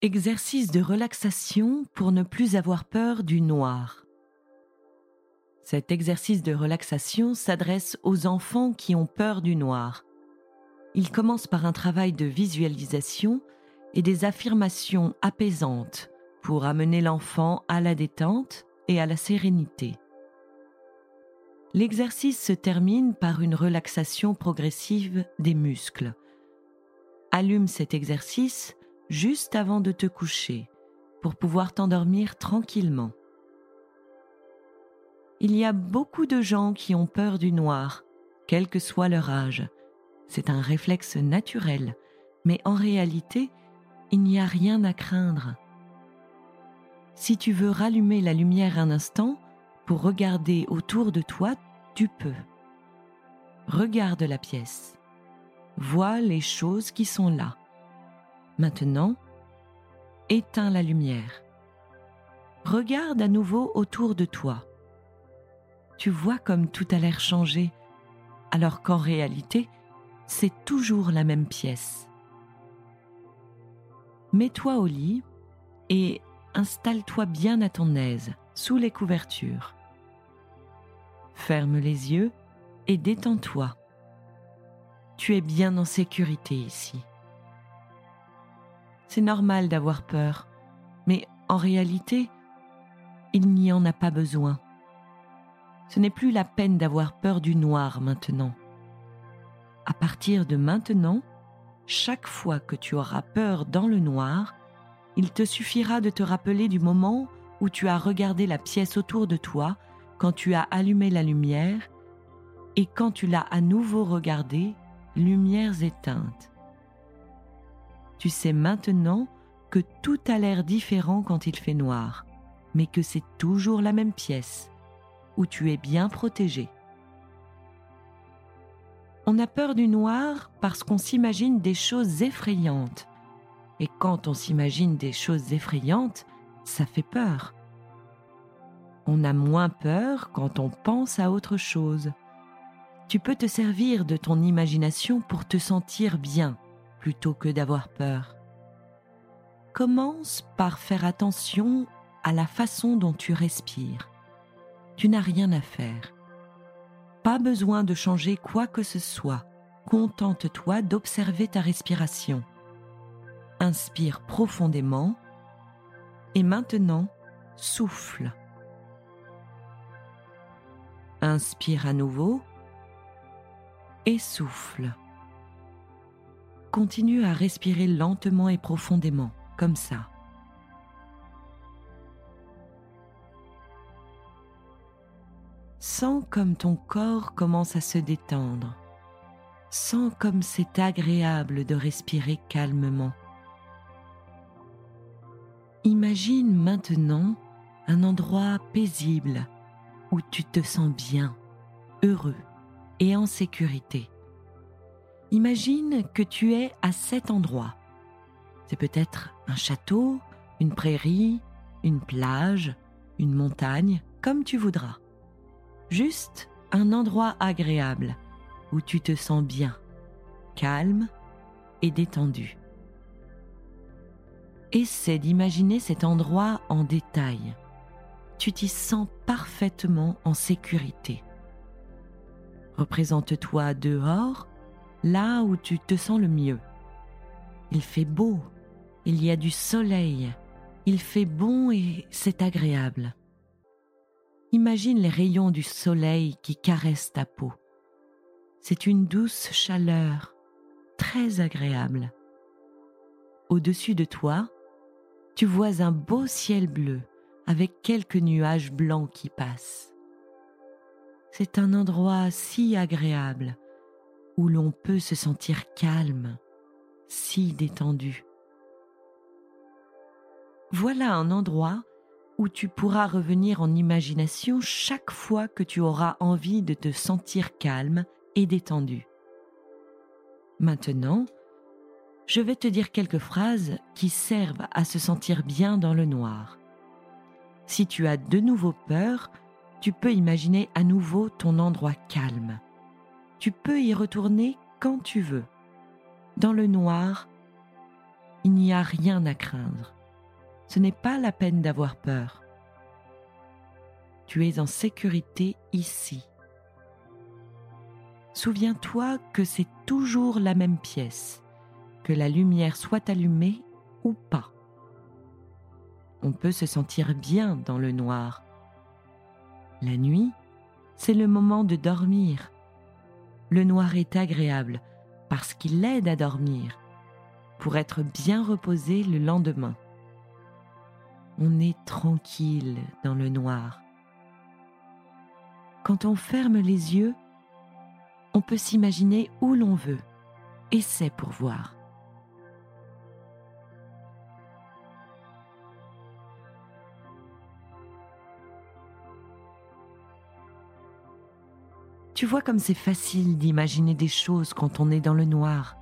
Exercice de relaxation pour ne plus avoir peur du noir. Cet exercice de relaxation s'adresse aux enfants qui ont peur du noir. Il commence par un travail de visualisation et des affirmations apaisantes pour amener l'enfant à la détente et à la sérénité. L'exercice se termine par une relaxation progressive des muscles. Allume cet exercice juste avant de te coucher pour pouvoir t'endormir tranquillement. Il y a beaucoup de gens qui ont peur du noir, quel que soit leur âge. C'est un réflexe naturel, mais en réalité, il n'y a rien à craindre. Si tu veux rallumer la lumière un instant pour regarder autour de toi, tu peux. Regarde la pièce. Vois les choses qui sont là. Maintenant, éteins la lumière. Regarde à nouveau autour de toi. Tu vois comme tout a l'air changé, alors qu'en réalité, c'est toujours la même pièce. Mets-toi au lit et installe-toi bien à ton aise, sous les couvertures. Ferme les yeux et détends-toi. Tu es bien en sécurité ici. C'est normal d'avoir peur, mais en réalité, il n'y en a pas besoin. Ce n'est plus la peine d'avoir peur du noir maintenant. À partir de maintenant, chaque fois que tu auras peur dans le noir, il te suffira de te rappeler du moment où tu as regardé la pièce autour de toi, quand tu as allumé la lumière, et quand tu l'as à nouveau regardée, lumières éteintes. Tu sais maintenant que tout a l'air différent quand il fait noir, mais que c'est toujours la même pièce, où tu es bien protégé. On a peur du noir parce qu'on s'imagine des choses effrayantes. Et quand on s'imagine des choses effrayantes, ça fait peur. On a moins peur quand on pense à autre chose. Tu peux te servir de ton imagination pour te sentir bien plutôt que d'avoir peur. Commence par faire attention à la façon dont tu respires. Tu n'as rien à faire. Pas besoin de changer quoi que ce soit. Contente-toi d'observer ta respiration. Inspire profondément et maintenant souffle. Inspire à nouveau et souffle continue à respirer lentement et profondément, comme ça. Sens comme ton corps commence à se détendre. Sens comme c'est agréable de respirer calmement. Imagine maintenant un endroit paisible où tu te sens bien, heureux et en sécurité. Imagine que tu es à cet endroit. C'est peut-être un château, une prairie, une plage, une montagne, comme tu voudras. Juste un endroit agréable où tu te sens bien, calme et détendu. Essaie d'imaginer cet endroit en détail. Tu t'y sens parfaitement en sécurité. Représente-toi dehors là où tu te sens le mieux. Il fait beau, il y a du soleil, il fait bon et c'est agréable. Imagine les rayons du soleil qui caressent ta peau. C'est une douce chaleur, très agréable. Au-dessus de toi, tu vois un beau ciel bleu avec quelques nuages blancs qui passent. C'est un endroit si agréable où l'on peut se sentir calme, si détendu. Voilà un endroit où tu pourras revenir en imagination chaque fois que tu auras envie de te sentir calme et détendu. Maintenant, je vais te dire quelques phrases qui servent à se sentir bien dans le noir. Si tu as de nouveau peur, tu peux imaginer à nouveau ton endroit calme tu peux y retourner quand tu veux. Dans le noir, il n'y a rien à craindre. Ce n'est pas la peine d'avoir peur. Tu es en sécurité ici. Souviens-toi que c'est toujours la même pièce, que la lumière soit allumée ou pas. On peut se sentir bien dans le noir. La nuit, c'est le moment de dormir. Le noir est agréable parce qu'il aide à dormir, pour être bien reposé le lendemain. On est tranquille dans le noir. Quand on ferme les yeux, on peut s'imaginer où l'on veut, et c'est pour voir. Tu vois comme c'est facile d'imaginer des choses quand on est dans le noir.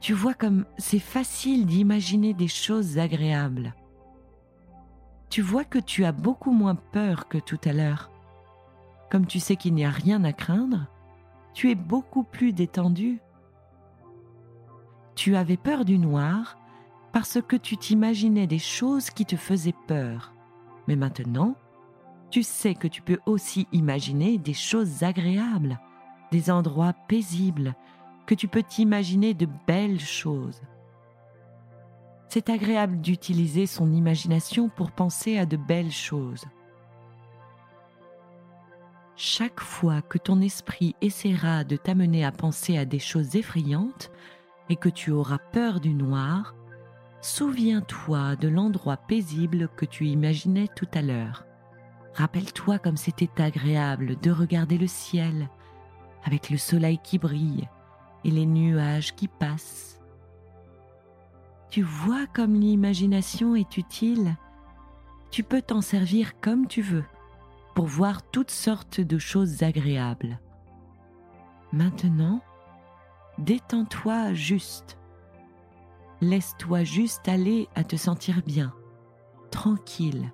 Tu vois comme c'est facile d'imaginer des choses agréables. Tu vois que tu as beaucoup moins peur que tout à l'heure. Comme tu sais qu'il n'y a rien à craindre, tu es beaucoup plus détendu. Tu avais peur du noir parce que tu t'imaginais des choses qui te faisaient peur. Mais maintenant, tu sais que tu peux aussi imaginer des choses agréables, des endroits paisibles, que tu peux t'imaginer de belles choses. C'est agréable d'utiliser son imagination pour penser à de belles choses. Chaque fois que ton esprit essaiera de t'amener à penser à des choses effrayantes et que tu auras peur du noir, souviens-toi de l'endroit paisible que tu imaginais tout à l'heure. Rappelle-toi comme c'était agréable de regarder le ciel avec le soleil qui brille et les nuages qui passent. Tu vois comme l'imagination est utile. Tu peux t'en servir comme tu veux pour voir toutes sortes de choses agréables. Maintenant, détends-toi juste. Laisse-toi juste aller à te sentir bien, tranquille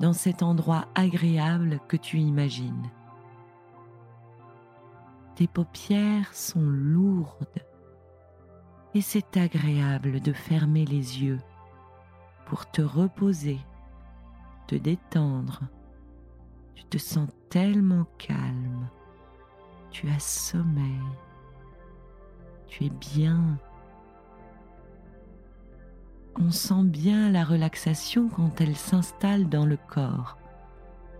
dans cet endroit agréable que tu imagines. Tes paupières sont lourdes et c'est agréable de fermer les yeux pour te reposer, te détendre. Tu te sens tellement calme, tu as sommeil, tu es bien on sent bien la relaxation quand elle s'installe dans le corps.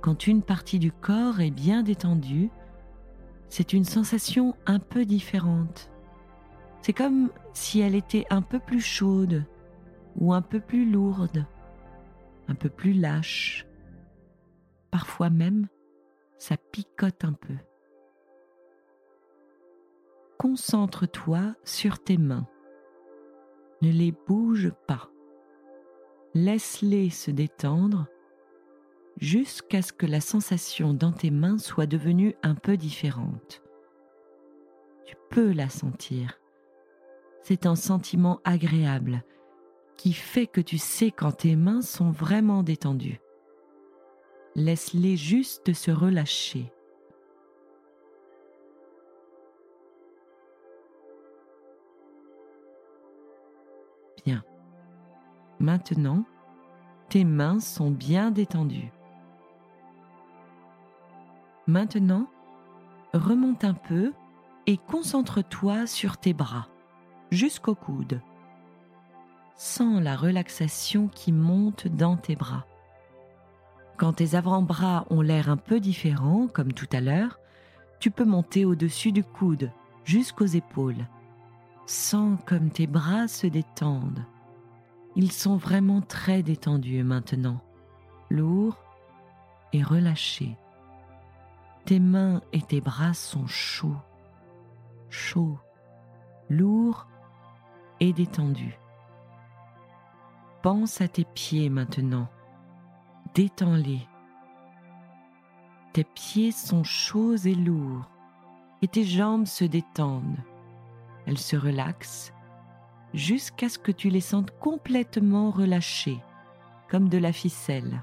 Quand une partie du corps est bien détendue, c'est une sensation un peu différente. C'est comme si elle était un peu plus chaude ou un peu plus lourde, un peu plus lâche. Parfois même, ça picote un peu. Concentre-toi sur tes mains ne les bouge pas. Laisse-les se détendre jusqu'à ce que la sensation dans tes mains soit devenue un peu différente. Tu peux la sentir. C'est un sentiment agréable qui fait que tu sais quand tes mains sont vraiment détendues. Laisse-les juste se relâcher. Maintenant, tes mains sont bien détendues. Maintenant, remonte un peu et concentre-toi sur tes bras, jusqu'au coude. Sens la relaxation qui monte dans tes bras. Quand tes avant-bras ont l'air un peu différents, comme tout à l'heure, tu peux monter au-dessus du coude, jusqu'aux épaules Sens comme tes bras se détendent. Ils sont vraiment très détendus maintenant, lourds et relâchés. Tes mains et tes bras sont chauds, chauds, lourds et détendus. Pense à tes pieds maintenant. Détends-les. Tes pieds sont chauds et lourds et tes jambes se détendent. Elles se relaxent jusqu'à ce que tu les sentes complètement relâchées, comme de la ficelle.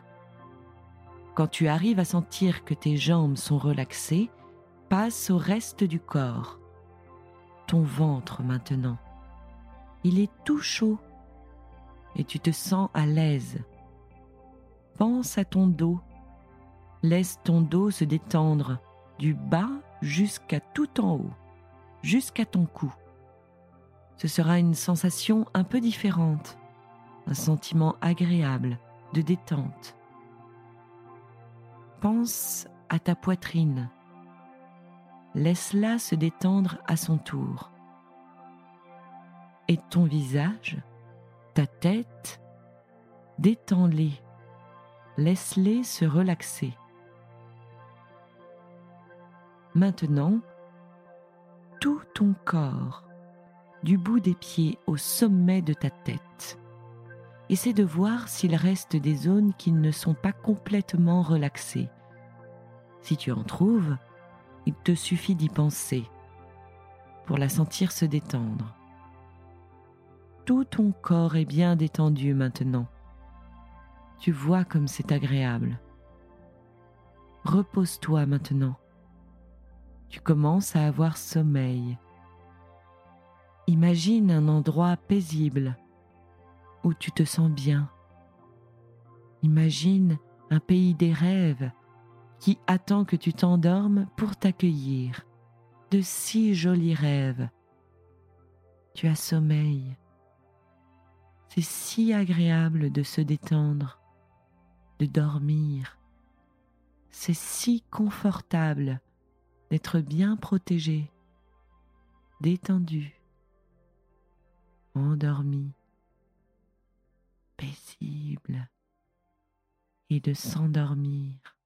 Quand tu arrives à sentir que tes jambes sont relaxées, passe au reste du corps. Ton ventre maintenant. Il est tout chaud et tu te sens à l'aise. Pense à ton dos. Laisse ton dos se détendre du bas jusqu'à tout en haut, jusqu'à ton cou. Ce sera une sensation un peu différente, un sentiment agréable de détente. Pense à ta poitrine. Laisse-la se détendre à son tour. Et ton visage, ta tête, détends-les. Laisse-les se relaxer. Maintenant, tout ton corps, du bout des pieds au sommet de ta tête. Essaie de voir s'il reste des zones qui ne sont pas complètement relaxées. Si tu en trouves, il te suffit d'y penser pour la sentir se détendre. Tout ton corps est bien détendu maintenant. Tu vois comme c'est agréable. Repose-toi maintenant. Tu commences à avoir sommeil. Imagine un endroit paisible où tu te sens bien. Imagine un pays des rêves qui attend que tu t'endormes pour t'accueillir. De si jolis rêves. Tu as sommeil. C'est si agréable de se détendre, de dormir. C'est si confortable d'être bien protégé, détendu, endormi, paisible et de s'endormir.